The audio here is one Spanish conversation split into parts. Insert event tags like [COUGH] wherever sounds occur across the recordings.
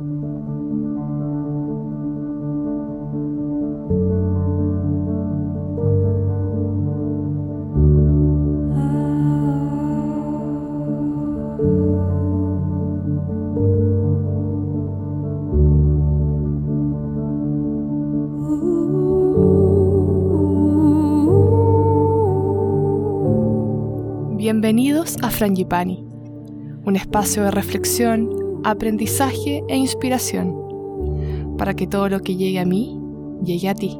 Bienvenidos a Frangipani, un espacio de reflexión, aprendizaje e inspiración, para que todo lo que llegue a mí llegue a ti.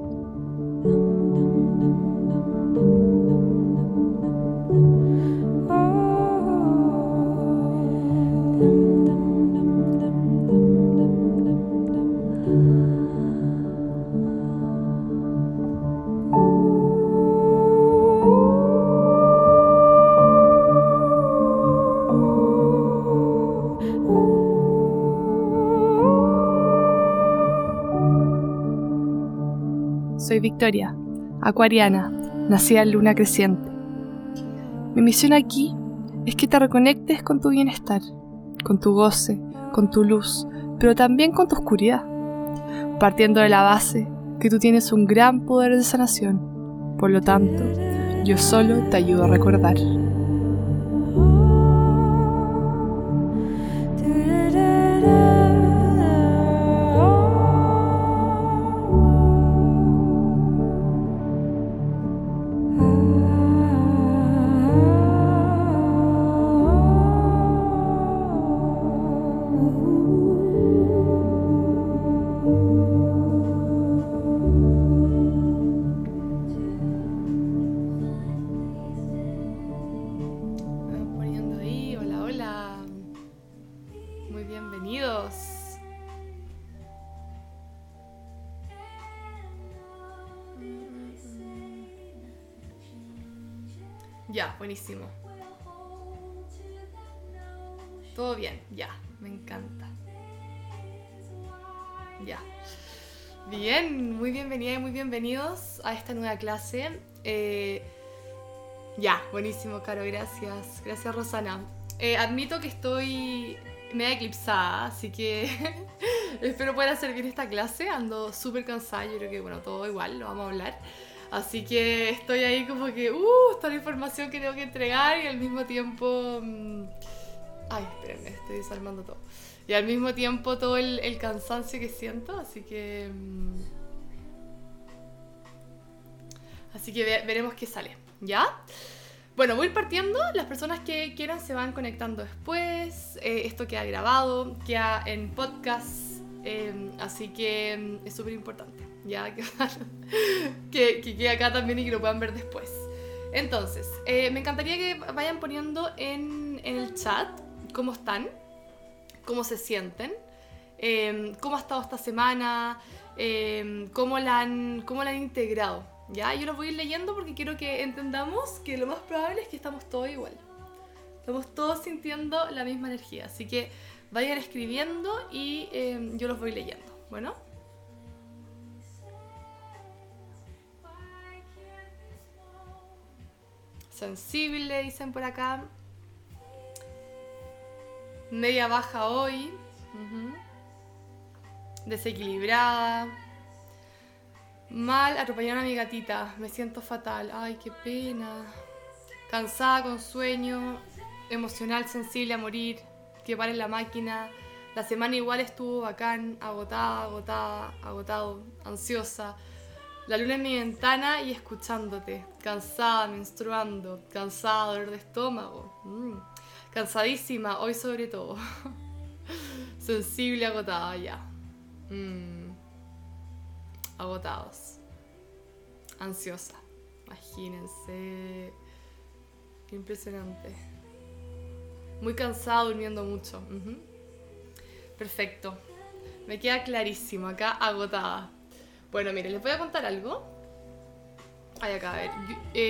Acuariana, nacida en luna creciente. Mi misión aquí es que te reconectes con tu bienestar, con tu goce, con tu luz, pero también con tu oscuridad, partiendo de la base que tú tienes un gran poder de sanación. Por lo tanto, yo solo te ayudo a recordar. Bienvenida y muy bienvenidos a esta nueva clase. Eh, ya, buenísimo, Caro, gracias. Gracias, Rosana. Eh, admito que estoy media eclipsada, así que [LAUGHS] espero pueda servir esta clase. Ando súper cansada, yo creo que, bueno, todo igual, lo vamos a hablar. Así que estoy ahí como que, uh, toda la información que tengo que entregar y al mismo tiempo... Mm, ay, espérenme, estoy desarmando todo. Y al mismo tiempo todo el, cansancio que siento, así que... Mm, así que veremos qué sale, ¿ya? Bueno, voy partiendo. Las personas que quieran se van conectando después. Eh, esto queda grabado, queda en podcast. Eh, así que mm, es súper importante ya [LAUGHS] que, que, quede acá también y que lo puedan ver después. Entonces, eh, me encantaría que vayan poniendo en, el chat cómo están, cómo se sienten, cómo ha estado esta semana, em, cómo, la han, cómo la han integrado. ¿Ya? Yo los voy a ir leyendo porque quiero que entendamos que lo más probable es que estamos todos igual. Estamos todos sintiendo la misma energía. Así que vayan escribiendo y em, yo los voy leyendo. Bueno. sensible, dicen por acá. Media baja hoy. Desequilibrada. Mal, atropellaron a mi gatita. Me siento fatal. Ay, qué pena. Cansada, con sueño. Emocional, sensible a morir. Que pare la máquina. La semana igual estuvo bacán. Agotada, agotada, agotado. Ansiosa. La luna en mi ventana y escuchándote. Cansada, menstruando, cansada, dolor de estómago. Mm. Cansadísima, hoy sobre todo. [LAUGHS] Sensible, agotada ya. Mm. Agotados. Ansiosa. Imagínense. Qué impresionante. Muy cansada, durmiendo mucho. Perfecto. Me queda clarísimo. Acá agotada. Bueno, mire, les voy a contar algo. Ay, acá, a ver.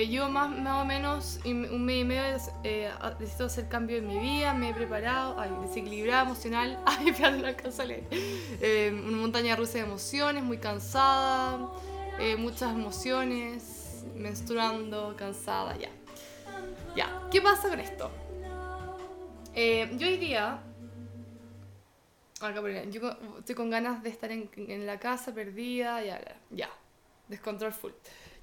Yo, eh, más, más, o menos un mes y medio eh, necesito hacer cambio en mi vida, me he preparado, ay, desequilibrada emocional, [LAUGHS] ay, espérate, no alcanzo a. Eh, una montaña rusa de emociones, muy cansada, eh, muchas emociones, menstruando, cansada, ya. Ya, ¿qué pasa con esto? yo día Acá ponía, yo estoy con ganas de estar en, en la casa perdida, ya, ya. Descontrol full.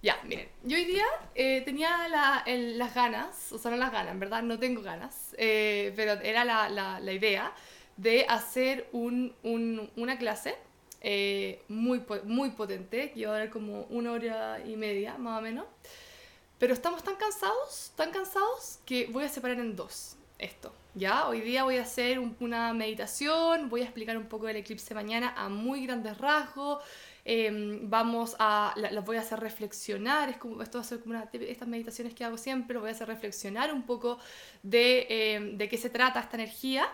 Ya, miren, yo hoy día eh, tenía la- las ganas, o sea, no las ganas, en verdad no tengo ganas, eh, pero era la, idea de hacer un, un- una clase eh, muy, muy potente, que iba a durar como una hora y media, más o menos. Pero estamos tan cansados, tan cansados, que voy a separar en dos esto. ¿Ya? Hoy día voy a hacer un- una meditación, voy a explicar un poco del eclipse mañana a muy grandes rasgos. Em, vamos a, la- las voy a hacer reflexionar, es como, esto va a ser como una, estas meditaciones que hago siempre, lo voy a hacer reflexionar un poco de, em, de qué se trata esta energía.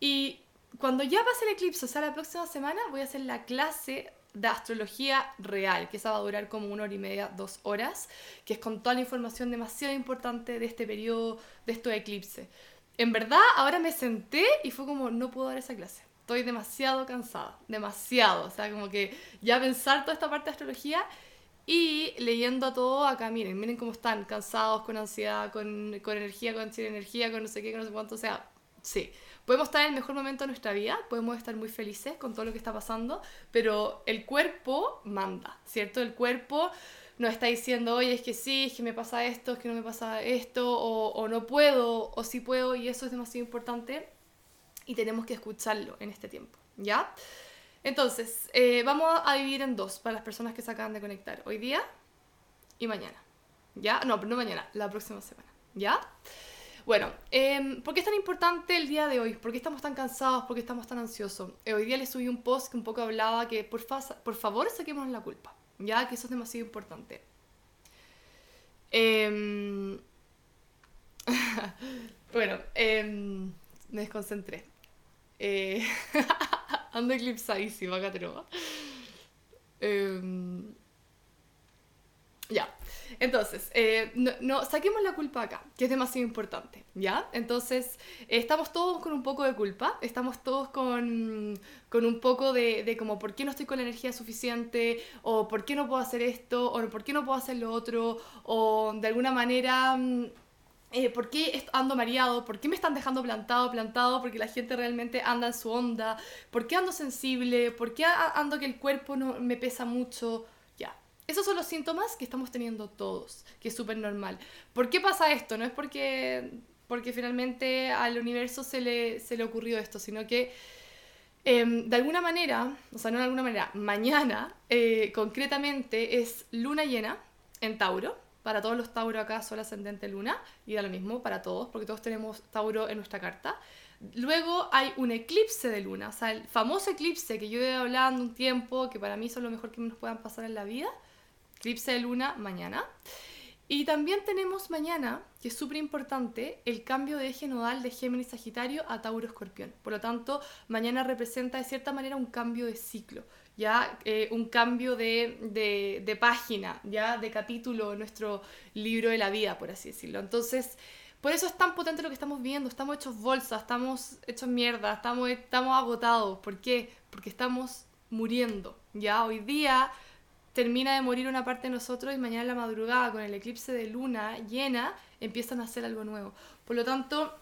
Y cuando ya pase el eclipse, o sea, la próxima semana, voy a hacer la clase de astrología real, que esa va a durar como una hora y media, dos horas, que es con toda la información demasiado importante de este periodo, de estos eclipses. En verdad, ahora me senté y fue como, no puedo dar esa clase. Estoy demasiado cansada, demasiado. O sea, como que ya pensar toda esta parte de astrología y leyendo todo acá, miren, miren cómo están, cansados, con ansiedad, con, con energía, con sin energía, con no sé qué, con no sé cuánto. O sea, sí, podemos estar en el mejor momento de nuestra vida, podemos estar muy felices con todo lo que está pasando, pero el cuerpo manda, ¿cierto? El cuerpo nos está diciendo, oye, es que sí, es que me pasa esto, es que no me pasa esto, o, o no puedo, o sí puedo, y eso es demasiado importante y tenemos que escucharlo en este tiempo, ¿ya? Entonces, eh, vamos a dividir en dos para las personas que se acaban de conectar, hoy día y mañana, ¿ya? No, no mañana, la próxima semana, ¿ya? Bueno, em, ¿por qué es tan importante el día de hoy? ¿Por qué estamos tan cansados? ¿Por qué estamos tan ansiosos? Eh, hoy día les subí un post que un poco hablaba que por, fa- por favor saquémonos la culpa, ya que eso es demasiado importante. Em, [LAUGHS] bueno, em, me desconcentré. Eh, [LAUGHS] ando eclipsadísima, acá tenemos. Em, ya. Entonces, eh, no, saquemos la culpa acá, que es demasiado importante, ¿ya? Entonces, eh, estamos todos con un poco de culpa, estamos todos con, con un poco de, de como, ¿por qué no estoy con la energía suficiente? O ¿por qué no puedo hacer esto? O ¿por qué no puedo hacer lo otro? O de alguna manera... mm, eh, ¿por qué ando mareado? ¿Por qué me están dejando plantado, plantado? Porque la gente realmente anda en su onda. ¿Por qué ando sensible? ¿Por qué ando que el cuerpo no me pesa mucho? Ya. Esos son los síntomas que estamos teniendo todos, que es súper normal. ¿Por qué pasa esto? No es porque, porque finalmente al universo se le, se le ocurrió esto, sino que em, de alguna manera, o sea, no de alguna manera, mañana eh, concretamente es luna llena en Tauro. Para todos los Tauro acá, Sol ascendente luna, y da lo mismo para todos, porque todos tenemos Tauro en nuestra carta. Luego hay un eclipse de luna, o sea, el famoso eclipse que yo he hablando un tiempo, que para mí son lo mejor que nos puedan pasar en la vida. Eclipse de luna mañana. Y también tenemos mañana, que es súper importante, el cambio de eje nodal de Géminis Sagitario a Tauro Escorpión. Por lo tanto, mañana representa de cierta manera un cambio de ciclo, ya Eh, un cambio de, de- página, ya de capítulo en nuestro libro de la vida, por así decirlo. Entonces, por eso es tan potente lo que estamos viendo. Estamos hechos bolsas, estamos hechos mierda, estamos, estamos agotados. ¿Por qué? Porque estamos muriendo. Ya hoy día termina de morir una parte de nosotros y mañana en la madrugada con el eclipse de luna llena empiezan a hacer algo nuevo. Por lo tanto,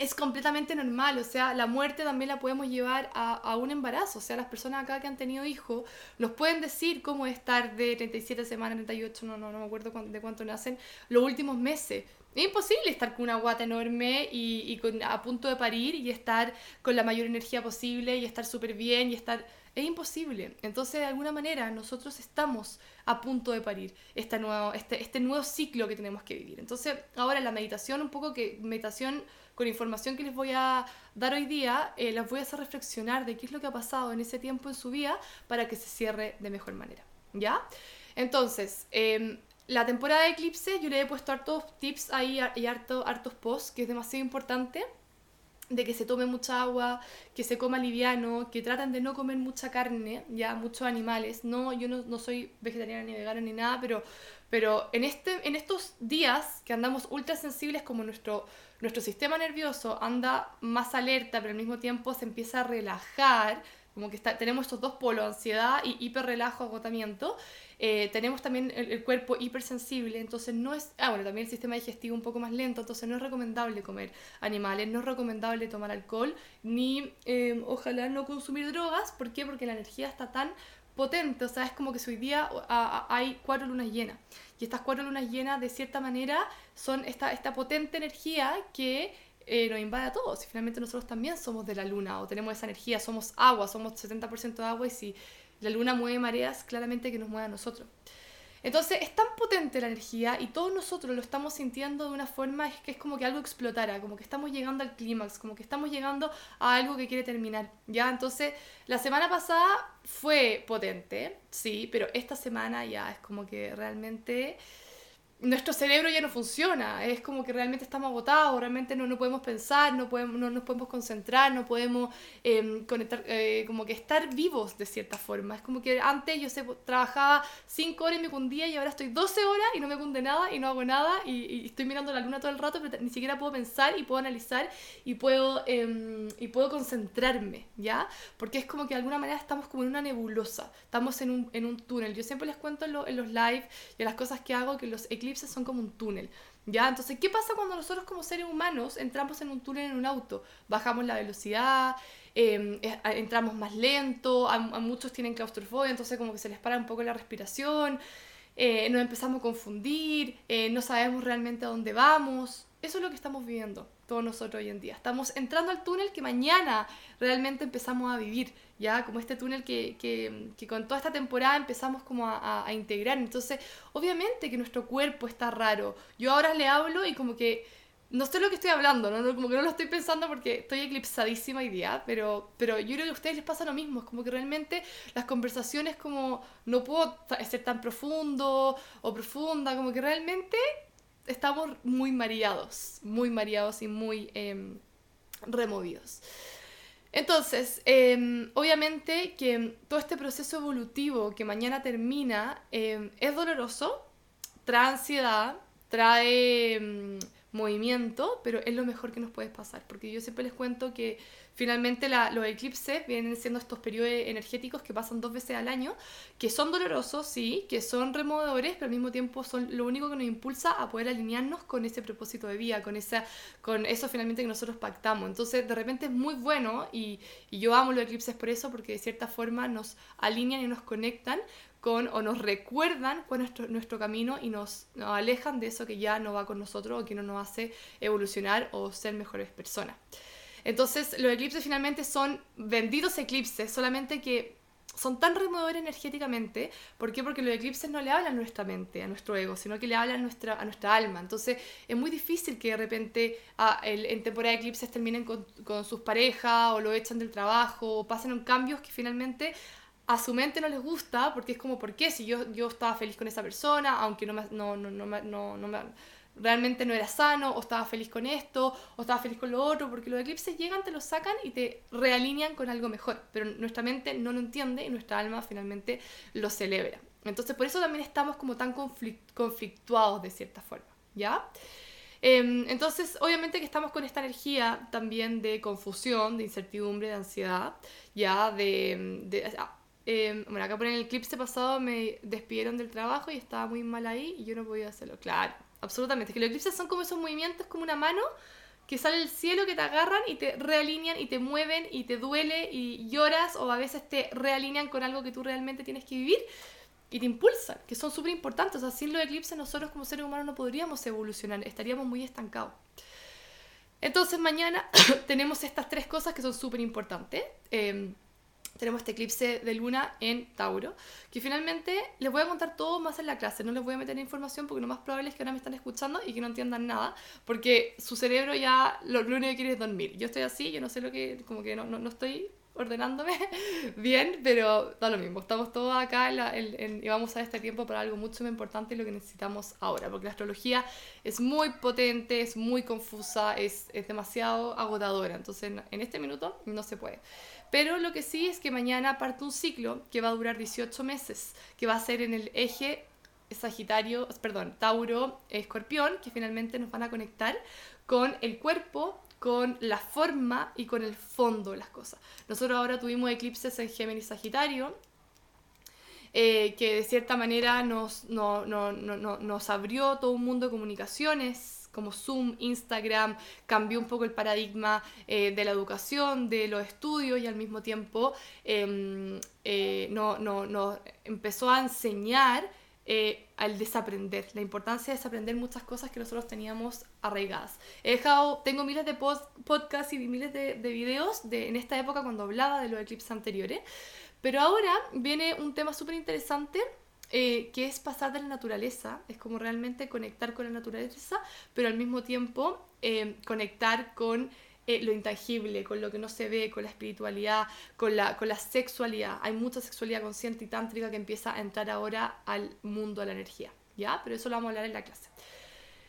es completamente normal, o sea, la muerte también la podemos llevar a, a un embarazo, o sea, las personas acá que han tenido hijos nos pueden decir cómo es estar de 37 semanas, 38, no, no, no me acuerdo de cuánto nacen, los últimos meses. Es imposible estar con una guata enorme y, y con- a punto de parir y estar con la mayor energía posible y estar súper bien y estar... Es imposible. Entonces, de alguna manera, nosotros estamos a punto de parir este nuevo, este, este nuevo ciclo que tenemos que vivir. Entonces, ahora la meditación, un poco que meditación con información que les voy a dar hoy día, eh, las voy a hacer reflexionar de qué es lo que ha pasado en ese tiempo en su vida para que se cierre de mejor manera. ¿Ya? Entonces, em, la temporada de eclipse, yo le he puesto hartos tips ahí y harto, hartos posts, que es demasiado importante de que se tome mucha agua, que se coma liviano, que traten de no comer mucha carne, ya muchos animales. No, yo no, no soy vegetariana ni vegana ni nada, pero, pero en, este, en estos días que andamos ultra sensibles como nuestro, nuestro sistema nervioso anda más alerta, pero al mismo tiempo se empieza a relajar, como que está, tenemos estos dos polos, ansiedad y hiperrelajo, agotamiento. Eh, tenemos también el, cuerpo hipersensible, entonces no es, ah bueno, también el sistema digestivo un poco más lento, entonces no es recomendable comer animales, no es recomendable tomar alcohol, ni eh, ojalá no consumir drogas, ¿por qué? Porque la energía está tan potente, o sea, es como que hoy día hay cuatro lunas llenas. Y estas cuatro lunas llenas, de cierta manera, son esta, esta potente energía que eh, nos invade a todos. Y finalmente nosotros también somos de la luna o tenemos esa energía, somos agua, somos 70% de agua y si la luna mueve mareas, claramente que nos mueve a nosotros. Entonces es tan potente la energía y todos nosotros lo estamos sintiendo de una forma es que es como que algo explotara, como que estamos llegando al clímax, como que estamos llegando a algo que quiere terminar. Ya, entonces la semana pasada fue potente, sí, pero esta semana ya es como que realmente nuestro cerebro ya no funciona, es como que realmente estamos agotados, realmente no, no podemos pensar, no, podemos, no nos podemos concentrar, no podemos em, conectar, eh, como que estar vivos de cierta forma. Es como que antes yo sé, trabajaba 5 horas y me cundía y ahora estoy 12 horas y no me cunde nada y no hago nada y, estoy mirando la luna todo el rato, pero ni siquiera puedo pensar y puedo analizar y puedo, em, y puedo concentrarme, ¿ya? Porque es como que de alguna manera estamos como en una nebulosa, estamos en un, en un túnel. Yo siempre les cuento en, en los live y en las cosas que hago que los eclipses son como un túnel. ¿Ya? Entonces, ¿qué pasa cuando nosotros como seres humanos entramos en un túnel en un auto? Bajamos la velocidad, em, entramos más lento, a, muchos tienen claustrofobia, entonces como que se les para un poco la respiración, eh, nos empezamos a confundir, eh, no sabemos realmente a dónde vamos. Eso es lo que estamos viviendo todos nosotros hoy en día. Estamos entrando al túnel que mañana realmente empezamos a vivir, ya como este túnel que, que, con toda esta temporada empezamos como a, a, integrar. Entonces, obviamente que nuestro cuerpo está raro. Yo ahora le hablo y como que no sé lo que estoy hablando, ¿no? como que no lo estoy pensando porque estoy eclipsadísima hoy día, pero, pero yo creo que a ustedes les pasa lo mismo, es como que realmente las conversaciones como no puedo ser tan profundo o profunda, como que realmente estamos muy mareados, muy mareados y muy em, removidos. Entonces, em, obviamente que todo este proceso evolutivo que mañana termina em, es doloroso, trae ansiedad, trae movimiento, pero es lo mejor que nos puede pasar, porque yo siempre les cuento que Finalmente los eclipses vienen siendo estos periodos energéticos que pasan dos veces al año, que son dolorosos, sí, que son removedores, pero al mismo tiempo son lo único que nos impulsa a poder alinearnos con ese propósito de vida, con, esa, con eso finalmente que nosotros pactamos. Entonces de repente es muy bueno y, y yo amo los eclipses por eso, porque de cierta forma nos alinean y nos conectan con o nos recuerdan con nuestro, nuestro camino y nos, alejan de eso que ya no va con nosotros o que no nos hace evolucionar o ser mejores personas. Entonces, los eclipses finalmente son benditos eclipses, solamente que son tan removedores energéticamente. ¿Por qué? Porque los eclipses no le hablan a nuestra mente, a nuestro ego, sino que le hablan a nuestra, a nuestra alma. Entonces, es muy difícil que de repente ah, en temporada de eclipses terminen con, con, sus parejas o lo echan del trabajo o pasen cambios que finalmente a su mente no les gusta porque es como, ¿por qué? Si yo, yo estaba feliz con esa persona, aunque no me, no, no, no, no, no me realmente no era sano, o estaba feliz con esto, o estaba feliz con lo otro, porque los eclipses llegan, te los sacan y te realinean con algo mejor, pero nuestra mente no lo entiende y nuestra alma finalmente lo celebra. Entonces por eso también estamos como tan conflictuados de cierta forma, ¿ya? Em, entonces, obviamente que estamos con esta energía también de confusión, de incertidumbre, de ansiedad, ya de... de em, bueno, acá por el eclipse pasado me despidieron del trabajo y estaba muy mal ahí y yo no podía hacerlo. Claro, absolutamente. Que los eclipses son como esos movimientos, como una mano que sale del cielo, que te agarran y te realinean y te mueven y te duele y lloras o a veces te realinean con algo que tú realmente tienes que vivir y te impulsan, que son súper importantes. O sea, sin los eclipses nosotros como seres humanos no podríamos evolucionar, estaríamos muy estancados. Entonces mañana [COUGHS] tenemos estas tres cosas que son súper importantes. Eh, tenemos este eclipse de luna en Tauro, que finalmente les voy a contar todo más en la clase, no les voy a meter información porque lo más probable es que ahora me están escuchando y que no entiendan nada, porque su cerebro ya lo, único que quiere es dormir. Yo estoy así, yo no sé lo que, como que no, no, no estoy ordenándome [LAUGHS] bien, pero da lo mismo. Estamos todos acá y vamos a este tiempo para algo mucho más importante y lo que necesitamos ahora, porque la astrología es muy potente, es muy confusa, es, es demasiado agotadora. Entonces, en este minuto no se puede. Pero lo que sí es que mañana parte un ciclo que va a durar 18 meses, que va a ser en el eje Sagitario, perdón, Tauro, Escorpión, que finalmente nos van a conectar con el cuerpo, con la forma y con el fondo de las cosas. Nosotros ahora tuvimos eclipses en Géminis Sagitario, eh, que de cierta manera nos, nos abrió todo un mundo de comunicaciones como Zoom, Instagram, cambió un poco el paradigma eh, de la educación, de los estudios y al mismo tiempo em, eh, no, no, empezó a enseñar eh, al desaprender, la importancia de desaprender muchas cosas que nosotros teníamos arraigadas. He dejado, tengo miles de podcasts y miles de, de videos de, en esta época cuando hablaba de los eclipses anteriores, pero ahora viene un tema súper interesante eh, que es pasar de la naturaleza, es como realmente conectar con la naturaleza, pero al mismo tiempo eh, conectar con eh, lo intangible, con lo que no se ve, con la espiritualidad, con la, con la sexualidad. Hay mucha sexualidad consciente y tántrica que empieza a entrar ahora al mundo de la energía, ¿ya? Pero eso lo vamos a hablar en la clase.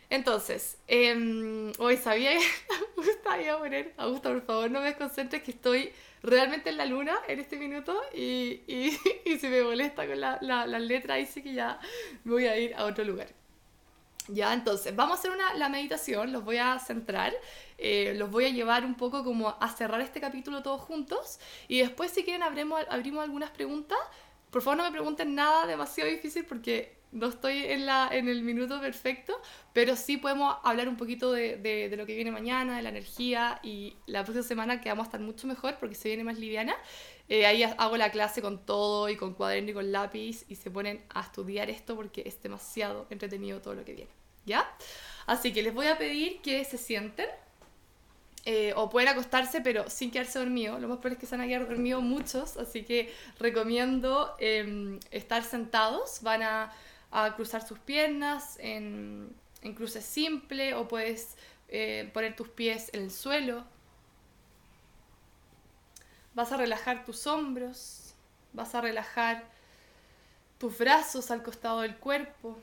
Entonces, eh, hoy sabía que [LAUGHS] me gustaría poner, Augusta, por favor, no me desconcentres que estoy realmente en la luna en este minuto y, y, [LAUGHS] y si me molesta con la, la, la letra, sí que ya me voy a ir a otro lugar. Ya, entonces, vamos a hacer una, la meditación, los voy a centrar, eh, los voy a llevar un poco como a cerrar este capítulo todos juntos y después si quieren abrimos algunas preguntas. Por favor no me pregunten nada demasiado difícil porque no estoy en, la, en el minuto perfecto, pero sí podemos hablar un poquito de, de, lo que viene mañana, de la energía y la próxima semana que vamos a estar mucho mejor porque se viene más liviana. Eh, ahí hago la clase con todo y con cuaderno y con lápiz y se ponen a estudiar esto porque es demasiado entretenido todo lo que viene. ¿Ya? Así que les voy a pedir que se sienten. Eh, o pueden acostarse pero sin quedarse dormidos. Lo más probable es que se van a quedar dormidos muchos, así que recomiendo em, estar sentados. Van a a cruzar sus piernas en, en cruces simple o puedes eh, poner tus pies en el suelo. Vas a relajar tus hombros, vas a relajar tus brazos al costado del cuerpo.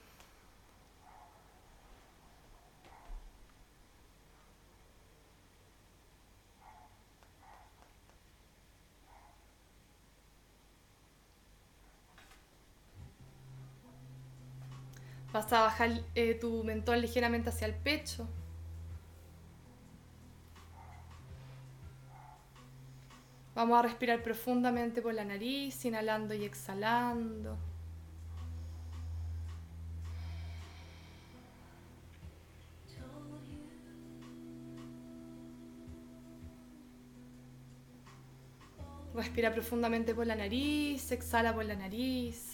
Vas a bajar eh, tu mentón ligeramente hacia el pecho. Vamos a respirar profundamente por la nariz, inhalando y exhalando. Respira profundamente por la nariz, exhala por la nariz.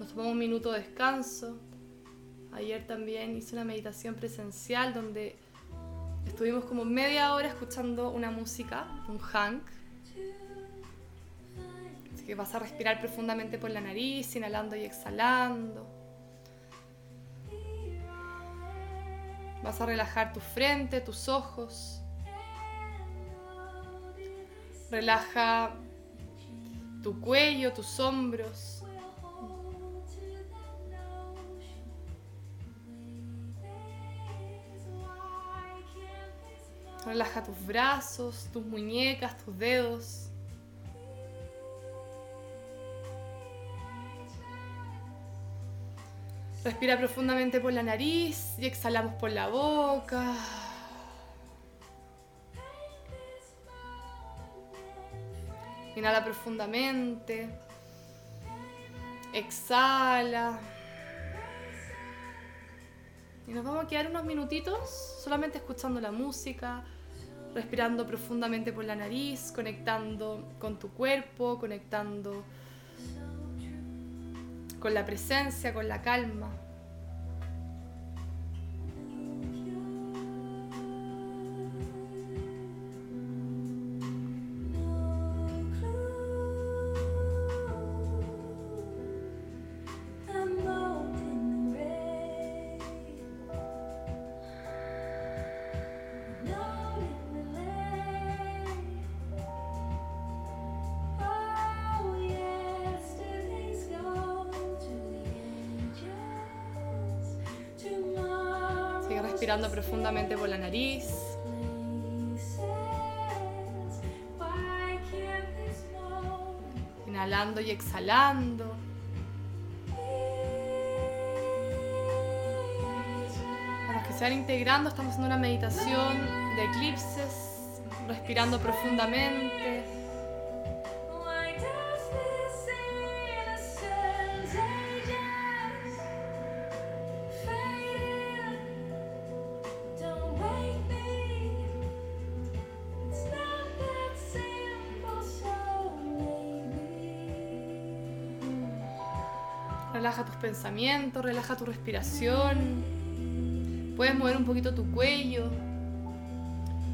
Nos tomamos un minuto de descanso. Ayer también hice una meditación presencial donde estuvimos como media hora escuchando una música, un hank. Así que vas a respirar profundamente por la nariz, inhalando y exhalando. Vas a relajar tu frente, tus ojos. Relaja tu cuello, tus hombros. Relaja tus brazos, tus muñecas, tus dedos. Respira profundamente por la nariz y exhalamos por la boca. Inhala profundamente. Exhala. Y nos vamos a quedar unos minutitos solamente escuchando la música, respirando profundamente por la nariz, conectando con tu cuerpo, conectando con la presencia, con la calma. Respirando profundamente por la nariz. Inhalando y exhalando. Para que se van integrando, estamos haciendo una meditación de eclipses, respirando profundamente. Relaja tu respiración. Puedes mover un poquito tu cuello.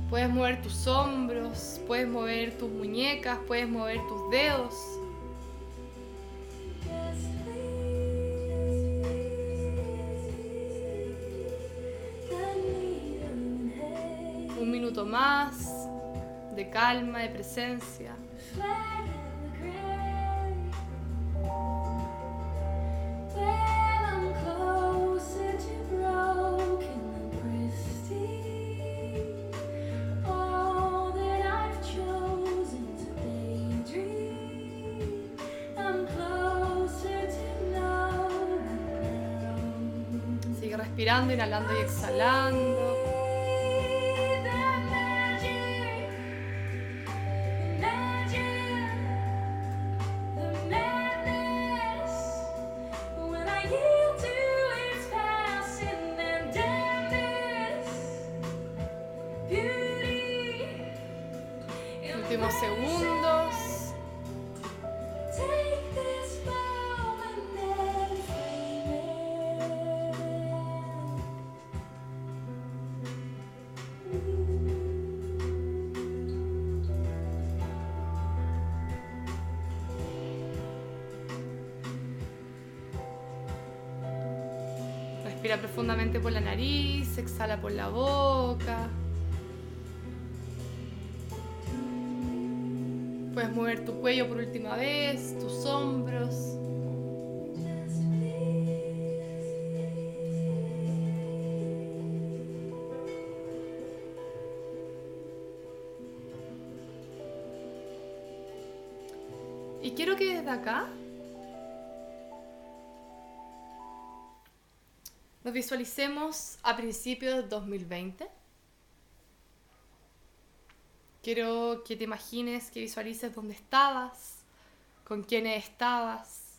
Puedes mover tus hombros, puedes mover tus muñecas, puedes mover tus dedos. Un minuto más de calma, de presencia. Inhalando y exhalando. Respira profundamente por la nariz, exhala por la boca. Puedes mover tu cuello por última vez, tus hombros. Y quiero que desde acá visualicemos a principios de 2020. Quiero que te imagines, que visualices dónde estabas, con quiénes estabas,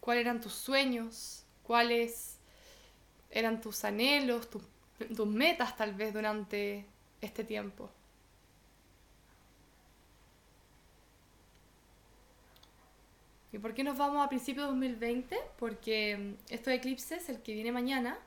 cuáles eran tus sueños, cuáles eran tus anhelos, tus, tus metas tal vez durante este tiempo. ¿Y por qué nos vamos a principios de 2020? Porque mm, estos eclipses, el que viene mañana,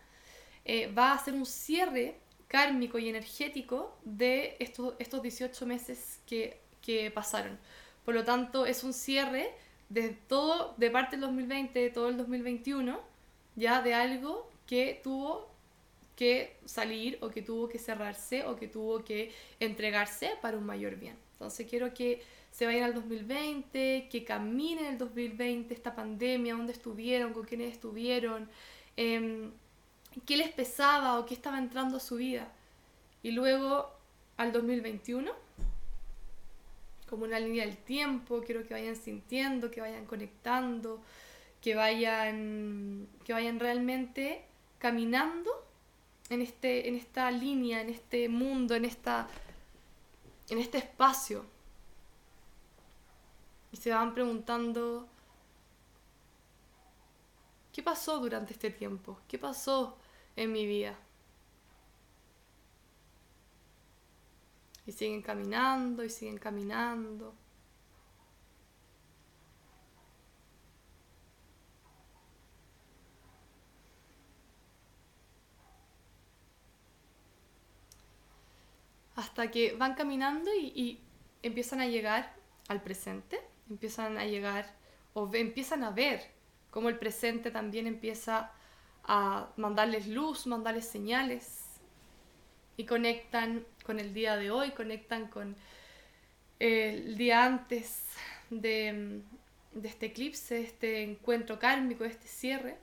eh, va a ser un cierre kármico y energético de estos, estos 18 meses que, que pasaron. Por lo tanto, es un cierre de todo, de parte del 2020, de todo el 2021, ya de algo que tuvo que salir o que tuvo que cerrarse o que tuvo que entregarse para un mayor bien. Entonces quiero que se vayan al 2020, que caminen el 2020, esta pandemia, dónde estuvieron, con quiénes estuvieron, em, qué les pesaba o qué estaba entrando a su vida. Y luego al 2021, como una línea del tiempo, quiero que vayan sintiendo, que vayan conectando, que vayan, que vayan realmente caminando en, este, en esta línea, en este mundo, en, esta, en este espacio. Y se van preguntando, ¿qué pasó durante este tiempo? ¿Qué pasó en mi vida? Y siguen caminando y siguen caminando. Hasta que van caminando y, y empiezan a llegar al presente, empiezan a llegar o empiezan a ver cómo el presente también empieza a mandarles luz, mandarles señales y conectan con el día de hoy, conectan con el día antes de, de este eclipse, de este encuentro kármico, de este cierre.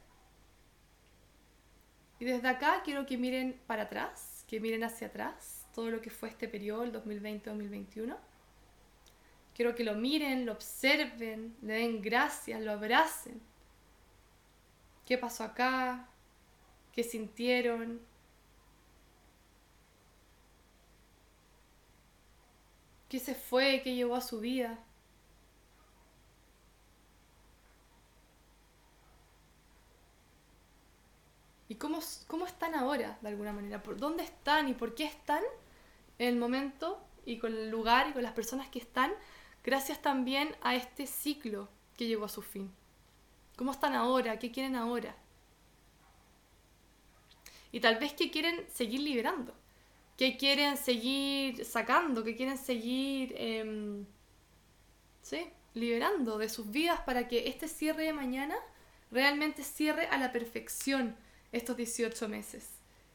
Y desde acá quiero que miren para atrás, que miren hacia atrás, todo lo que fue este periodo, el 2020-2021. Quiero que lo miren, lo observen, le den gracias, lo abracen. ¿Qué pasó acá? ¿Qué sintieron? ¿Qué se fue? ¿Qué llevó a su vida? ¿Y cómo, cómo están ahora, de alguna manera? ¿Por dónde están y por qué están en el momento y con el lugar y con las personas que están gracias también a este ciclo que llegó a su fin? ¿Cómo están ahora? ¿Qué quieren ahora? Y tal vez que quieren seguir liberando, que quieren seguir sacando, que quieren seguir em, ¿sí? liberando de sus vidas para que este cierre de mañana realmente cierre a la perfección estos 18 meses.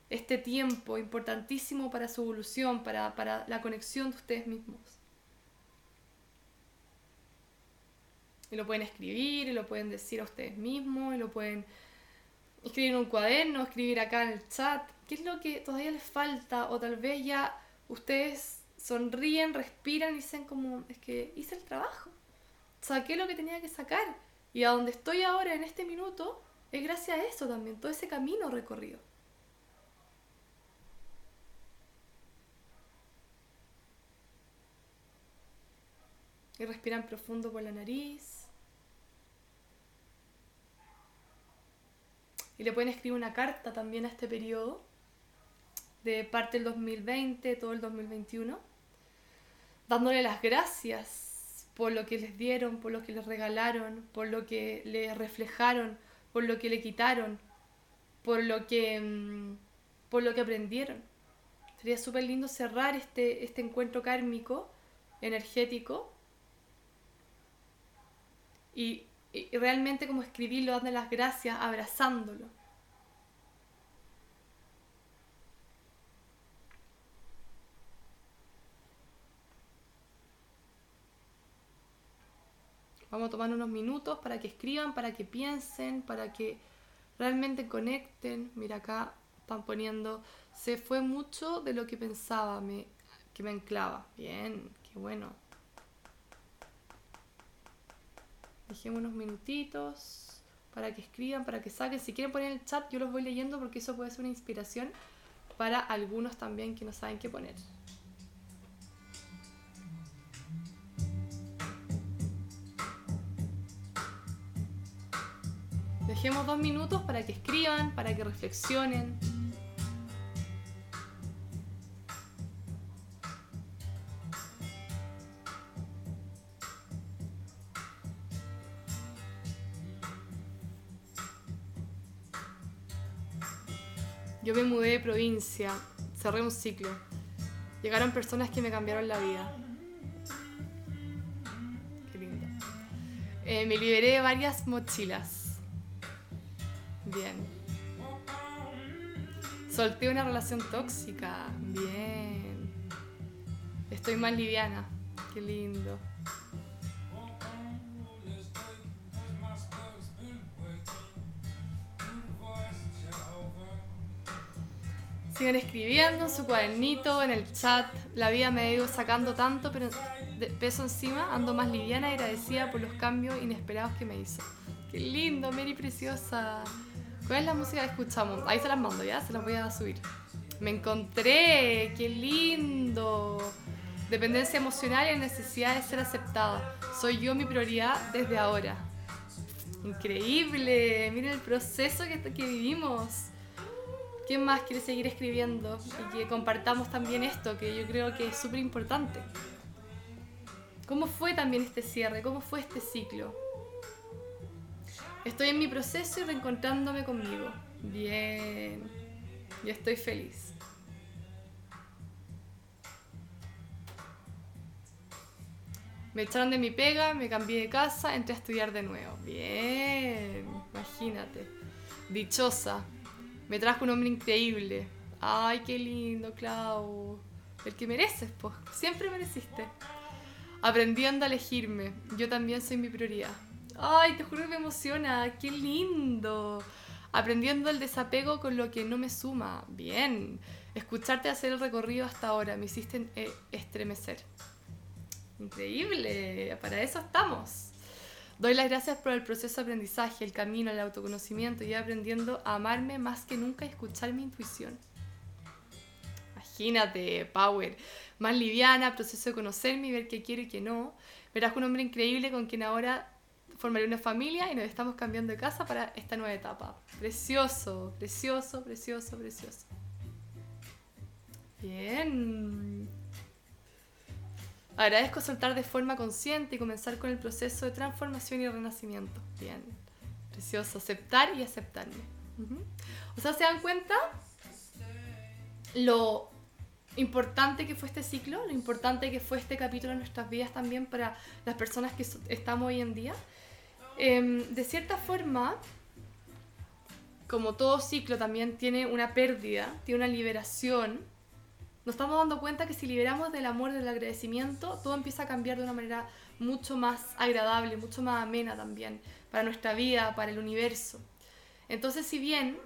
Este tiempo importantísimo para su evolución, para, para la conexión de ustedes mismos. Y lo pueden escribir, y lo pueden decir a ustedes mismos, y lo pueden escribir en un cuaderno, escribir acá en el chat. ¿Qué es lo que todavía les falta? O tal vez ya ustedes sonríen, respiran y dicen como, es que hice el trabajo. Saqué lo que tenía que sacar. Y a donde estoy ahora en este minuto es gracias a eso también, todo ese camino recorrido. Y respiran profundo por la nariz. Y le pueden escribir una carta también a este periodo, de parte del 2020, todo el 2021, dándole las gracias por lo que les dieron, por lo que les regalaron, por lo que les reflejaron, por lo que le quitaron, por lo que, mm, por lo que aprendieron. Sería súper lindo cerrar este, este encuentro kármico, energético, y, y realmente como escribirlo, dándole las gracias, abrazándolo. Vamos a tomar unos minutos para que escriban, para que piensen, para que realmente conecten. Mira acá están poniendo, se fue mucho de lo que pensaba, me, que me anclaba. Bien, qué bueno. Dejemos unos minutitos para que escriban, para que saquen. Si quieren poner en el chat, yo los voy leyendo porque eso puede ser una inspiración para algunos también que no saben qué poner. Dejemos dos minutos para que escriban, para que reflexionen. Yo me mudé de provincia, cerré un ciclo. Llegaron personas que me cambiaron la vida. Qué lindo. Eh, me liberé de varias mochilas. Bien. Solté una relación tóxica. Bien. Estoy más liviana. Qué lindo. Sigan escribiendo en su cuadernito, en el chat. La vida me ha ido sacando tanto peso encima. Ando más liviana y agradecida por los cambios inesperados que me hizo. Qué lindo, Mary preciosa. ¿Cuál es la música que escuchamos? Ahí se las mando, ya, se las voy a subir. Me encontré, qué lindo. Dependencia emocional y necesidad de ser aceptada. Soy yo mi prioridad desde ahora. Increíble, miren el proceso que, que vivimos. ¿Quién más quiere seguir escribiendo? Y que compartamos también esto, que yo creo que es súper importante. ¿Cómo fue también este cierre? ¿Cómo fue este ciclo? Estoy en mi proceso y reencontrándome conmigo. Bien. Y estoy feliz. Me echaron de mi pega, me cambié de casa, entré a estudiar de nuevo. Bien, imagínate. Dichosa. Me trajo un hombre increíble. Ay, qué lindo, Clau. El que mereces, pues. Siempre mereciste. Aprendiendo a elegirme. Yo también soy mi prioridad. Ay, te juro que me emociona. Qué lindo. Aprendiendo el desapego con lo que no me suma. Bien. Escucharte hacer el recorrido hasta ahora. Me hiciste eh, estremecer. Increíble. Para eso estamos. Doy las gracias por el proceso de aprendizaje, el camino, el autoconocimiento y aprendiendo a amarme más que nunca y escuchar mi intuición. imagínate, Power. Más liviana, proceso de conocerme y ver qué quiero y qué no. Verás un hombre increíble con quien ahora formaré una familia y nos estamos cambiando de casa para esta nueva etapa. Precioso, precioso, precioso, precioso. Bien. Agradezco soltar de forma consciente y comenzar con el proceso de transformación y renacimiento. Bien. Precioso. Aceptar y aceptarme. Ujú. O sea, ¿se dan cuenta? Lo importante que fue este ciclo, lo importante que fue este capítulo en nuestras vidas también para las personas que estamos hoy en día. Em, de cierta forma, como todo ciclo también tiene una pérdida, tiene una liberación, nos estamos dando cuenta que si liberamos del amor, del agradecimiento, todo empieza a cambiar de una manera mucho más agradable, mucho más amena también, para nuestra vida, para el universo. Entonces, si bien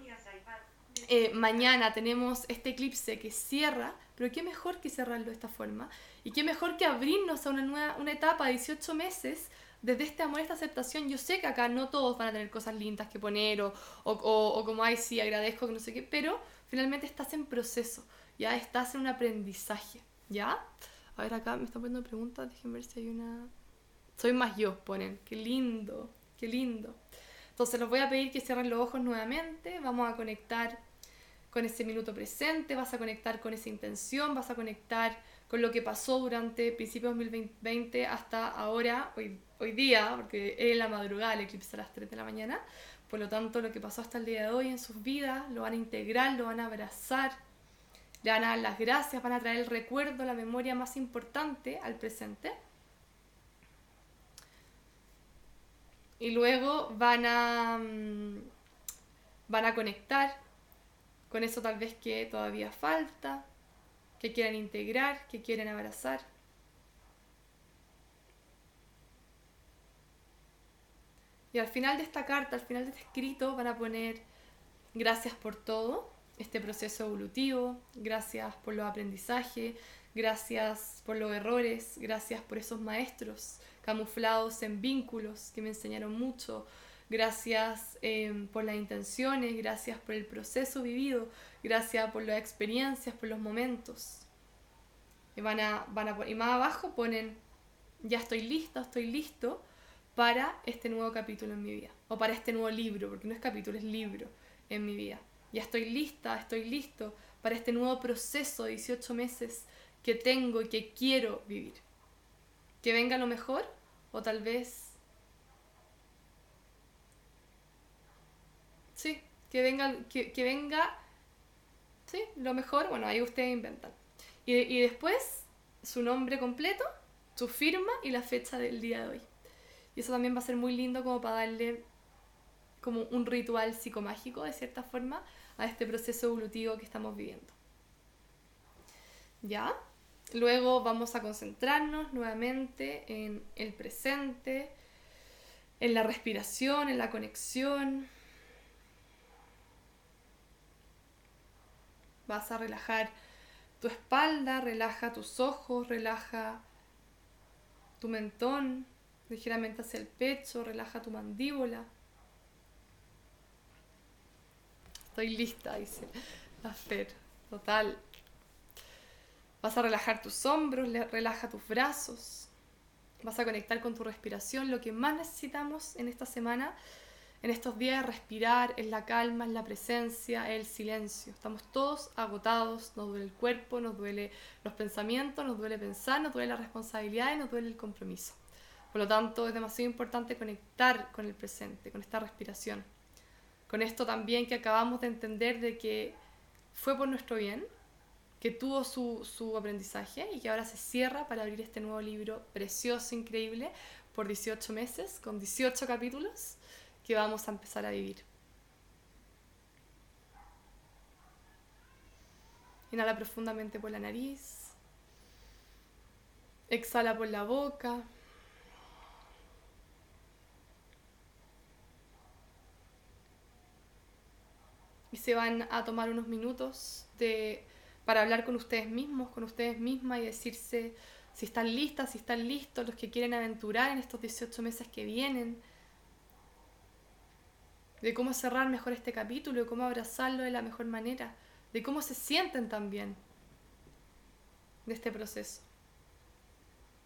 eh, mañana tenemos este eclipse que cierra, pero qué mejor que cerrarlo de esta forma, y qué mejor que abrirnos a una nueva una etapa de 18 meses desde este amor, esta aceptación. Yo sé que acá no todos van a tener cosas lindas que poner, o, o, o- o como, ay, sí, agradezco, que no sé qué, pero finalmente estás en proceso, ya estás en un aprendizaje, ¿ya? A ver, acá me están poniendo preguntas, déjenme ver si hay una... Soy más yo, ponen. Qué lindo, qué lindo. Entonces los voy a pedir que cierren los ojos nuevamente. Vamos a conectar con ese minuto presente, vas a conectar con esa intención, vas a conectar con lo que pasó durante principios de 2020 hasta ahora, hoy, hoy día, porque es la madrugada, el eclipse a las 3 de la mañana. Por lo tanto, lo que pasó hasta el día de hoy en sus vidas, lo van a integrar, lo van a abrazar, van a dar las gracias, van a traer el recuerdo, la memoria más importante al presente. Y luego van a, mm, van a conectar con eso tal vez que todavía falta, que quieren integrar, que quieren abrazar. Y al final de esta carta, al final de este escrito, van a poner gracias por todo, este proceso evolutivo, gracias por los aprendizajes, gracias por los errores, gracias por esos maestros camuflados en vínculos que me enseñaron mucho, gracias eh, por las intenciones, gracias por el proceso vivido, gracias por las experiencias, por los momentos. Y, van a, van a, y más abajo ponen, ya estoy lista, estoy listo para este nuevo capítulo en mi vida, o para este nuevo libro, porque no es capítulo, es libro en mi vida. Ya estoy lista, estoy listo para este nuevo proceso de 18 meses que tengo y que quiero vivir. Que venga lo mejor o tal vez... Sí, que venga, que, venga... Sí, lo mejor, bueno, ahí ustedes inventan. Y, y después su nombre completo, su firma y la fecha del día de hoy. Y eso también va a ser muy lindo como para darle como un ritual psicomágico, de cierta forma, a este proceso evolutivo que estamos viviendo. ¿Ya? Luego vamos a concentrarnos nuevamente en el presente, en la respiración, en la conexión. Vas a relajar tu espalda, relaja tus ojos, relaja tu mentón ligeramente hacia el pecho, relaja tu mandíbula. Estoy lista, dice la Fer. Total. Vas a relajar tus hombros, relaja tus brazos. Vas a conectar con tu respiración. Lo que más necesitamos en esta semana, en estos días, es respirar, es la calma, es la presencia, es el silencio. Estamos todos agotados, nos duele el cuerpo, nos duele los pensamientos, nos duele pensar, nos duele la responsabilidad y nos duele el compromiso. Por lo tanto, es demasiado importante conectar con el presente, con esta respiración. Con esto también que acabamos de entender de que fue por nuestro bien, que tuvo su, su aprendizaje y que ahora se cierra para abrir este nuevo libro precioso, increíble, por 18 meses, con 18 capítulos, que vamos a empezar a vivir. Inhala profundamente por la nariz. Exhala por la boca. Y se van a tomar unos minutos de, para hablar con ustedes mismos, con ustedes mismas y decirse si están listas, si están listos, los que quieren aventurar en estos 18 meses que vienen, de cómo cerrar mejor este capítulo, de cómo abrazarlo de la mejor manera, de cómo se sienten también. de este proceso.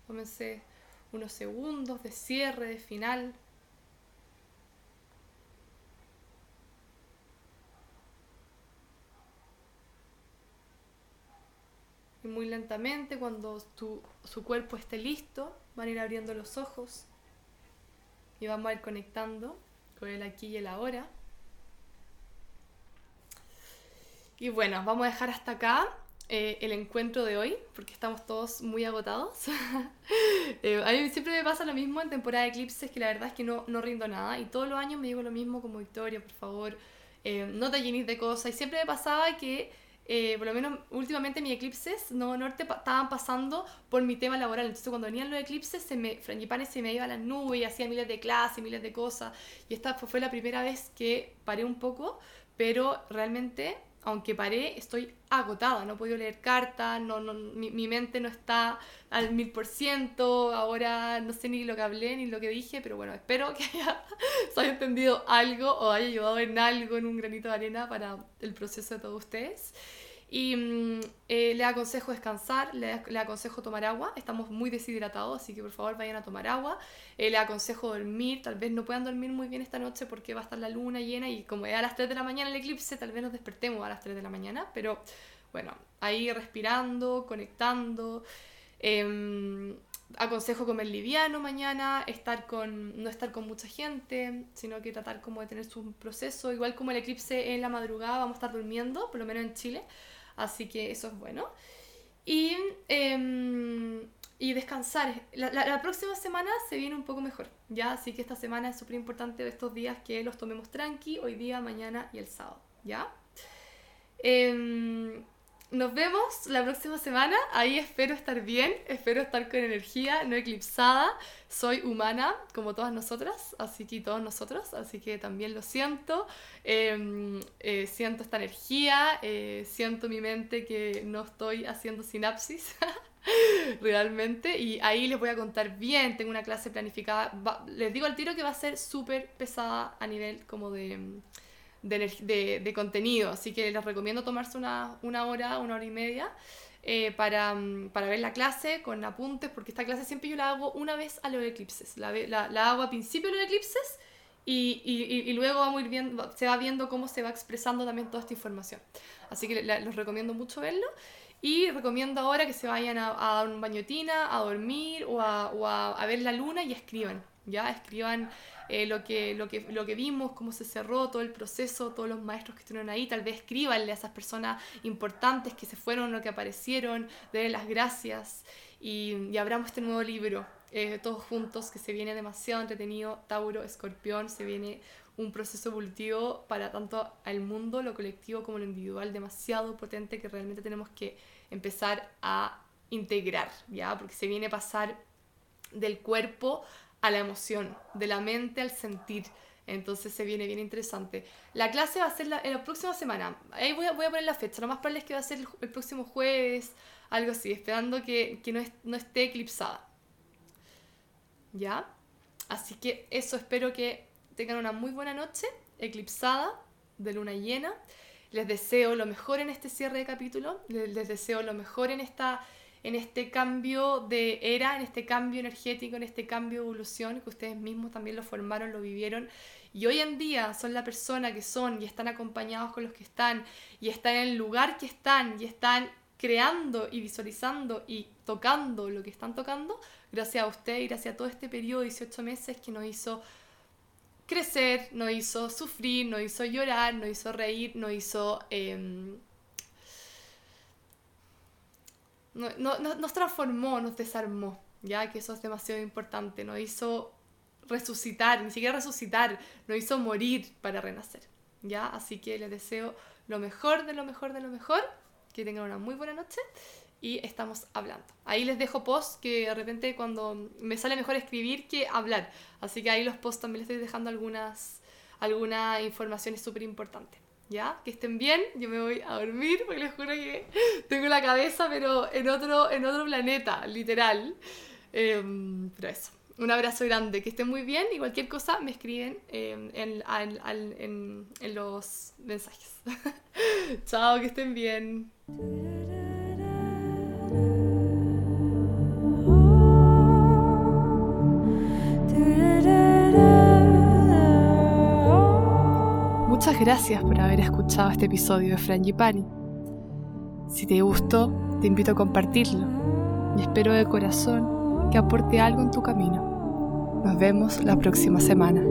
Tómense unos segundos de cierre, de final. Y muy lentamente, cuando tu- su cuerpo esté listo, van a ir abriendo los ojos y vamos a ir conectando con el aquí y el ahora. Y bueno, vamos a dejar hasta acá eh, el encuentro de hoy, porque estamos todos muy agotados. [LAUGHS] Eh, a mí siempre me pasa lo mismo en temporada de eclipses, que la verdad es que no, no rindo nada. Y todos los años me digo lo mismo como Victoria, por favor, eh, no te llenes de cosas. Y siempre me pasaba que, eh, por lo menos últimamente mis eclipses no norte pa- estaban pasando por mi tema laboral. Entonces cuando venían los eclipses, se me, Frangipane se me iba a las nubes hacía miles de clases, miles de cosas. Y esta fue la primera vez que paré un poco, pero realmente, aunque paré, estoy agotada. No he podido leer cartas, no, no, mi, mi mente no está al mil por ciento. Ahora no sé ni lo que hablé ni lo que dije, pero bueno, espero que [LAUGHS] haya, se haya entendido algo o haya ayudado en algo, en un granito de arena para el proceso de todos ustedes. Y mm, eh, le aconsejo descansar, le, aconsejo tomar agua. Estamos muy deshidratados, así que por favor vayan a tomar agua. Eh, le aconsejo dormir, tal vez no puedan dormir muy bien esta noche porque va a estar la luna llena y como es a las 3 de la mañana el eclipse, tal vez nos despertemos a las 3 de la mañana, pero bueno, ahí respirando, conectando. Em, aconsejo comer liviano mañana, estar con, no estar con mucha gente, sino que tratar como de tener su proceso. Igual como el eclipse en la madrugada vamos a estar durmiendo, por lo menos en Chile, así que eso es bueno. Y, em, y descansar. La, la- próxima semana se viene un poco mejor, ¿ya? Así que esta semana es súper importante estos días que los tomemos tranqui, hoy día, mañana y el sábado, ¿ya? Em, nos vemos la próxima semana. Ahí espero estar bien, espero estar con energía, no eclipsada. Soy humana, como todas nosotras, así que todos nosotros, así que también lo siento. Em, eh, siento esta energía, eh, siento mi mente que no estoy haciendo sinapsis. [LAUGHS] realmente y ahí les voy a contar bien tengo una clase planificada les digo al tiro que va a ser súper pesada a nivel como de, de, de- contenido así que les recomiendo tomarse una, una hora una hora y media eh, para, mm, para ver la clase con apuntes porque esta clase siempre yo la hago una vez a los eclipses la, la, la hago a principio de los eclipses y, y, y- luego vamos viendo, se va viendo cómo se va expresando también toda esta información. Así que la- los recomiendo mucho verlo. Y recomiendo ahora que se vayan a, a dar un bañotina, a dormir o, a, o a ver la luna y escriban. Ya escriban eh, lo, que, lo, que, lo que vimos, cómo se cerró todo el proceso, todos los maestros que estuvieron ahí. Tal vez escríbanle a esas personas importantes que se fueron o que aparecieron, denle las gracias y, y abramos este nuevo libro. eh, todos juntos, que se viene demasiado entretenido, Tauro, Escorpión, se viene un proceso evolutivo para tanto al mundo, lo colectivo como lo individual, demasiado potente que realmente tenemos que empezar a integrar, ¿ya? Porque se viene a pasar del cuerpo a la emoción, de la mente al sentir. Entonces se viene bien interesante. La clase va a ser la, en la próxima semana. Ahí voy a, voy a poner la fecha. Lo más probable es que va a ser el, próximo jueves, algo así, esperando que, que no, no esté eclipsada. ¿Ya? Así que eso, espero que tengan una muy buena noche, eclipsada, de luna llena. Les deseo lo mejor en este cierre de capítulo, les deseo lo mejor en, esta, en este cambio de era, en este cambio energético, en este cambio de evolución, que ustedes mismos también lo formaron, lo vivieron. Y hoy en día son la persona que son y están acompañados con los que están y están en el lugar que están y están creando y visualizando y tocando lo que están tocando, gracias a usted y gracias a todo este periodo de 18 meses que nos hizo crecer, nos hizo sufrir, nos hizo llorar, nos hizo reír, nos hizo... em, no- no- no- nos transformó, nos desarmó, ya que eso es demasiado importante, nos hizo resucitar, ni siquiera resucitar, nos hizo morir para renacer, ya, así que les deseo lo mejor de lo mejor de lo mejor, que tengan una muy buena noche y estamos hablando. Ahí les dejo posts que de repente cuando me sale mejor escribir que hablar. Así que ahí los posts también les estoy dejando algunas, algunas informaciones súper importantes. ¿Ya? Que estén bien, yo me voy a dormir porque les juro que tengo la cabeza pero en otro, en otro planeta, literal. Em, pero eso, un abrazo grande, que estén muy bien y cualquier cosa me escriben em, en, en los mensajes. [LAUGHS] Chao, que estén bien. Gracias por haber escuchado este episodio de Frangipani. Si te gustó, te invito a compartirlo y espero de corazón que aporte algo en tu camino. Nos vemos la próxima semana.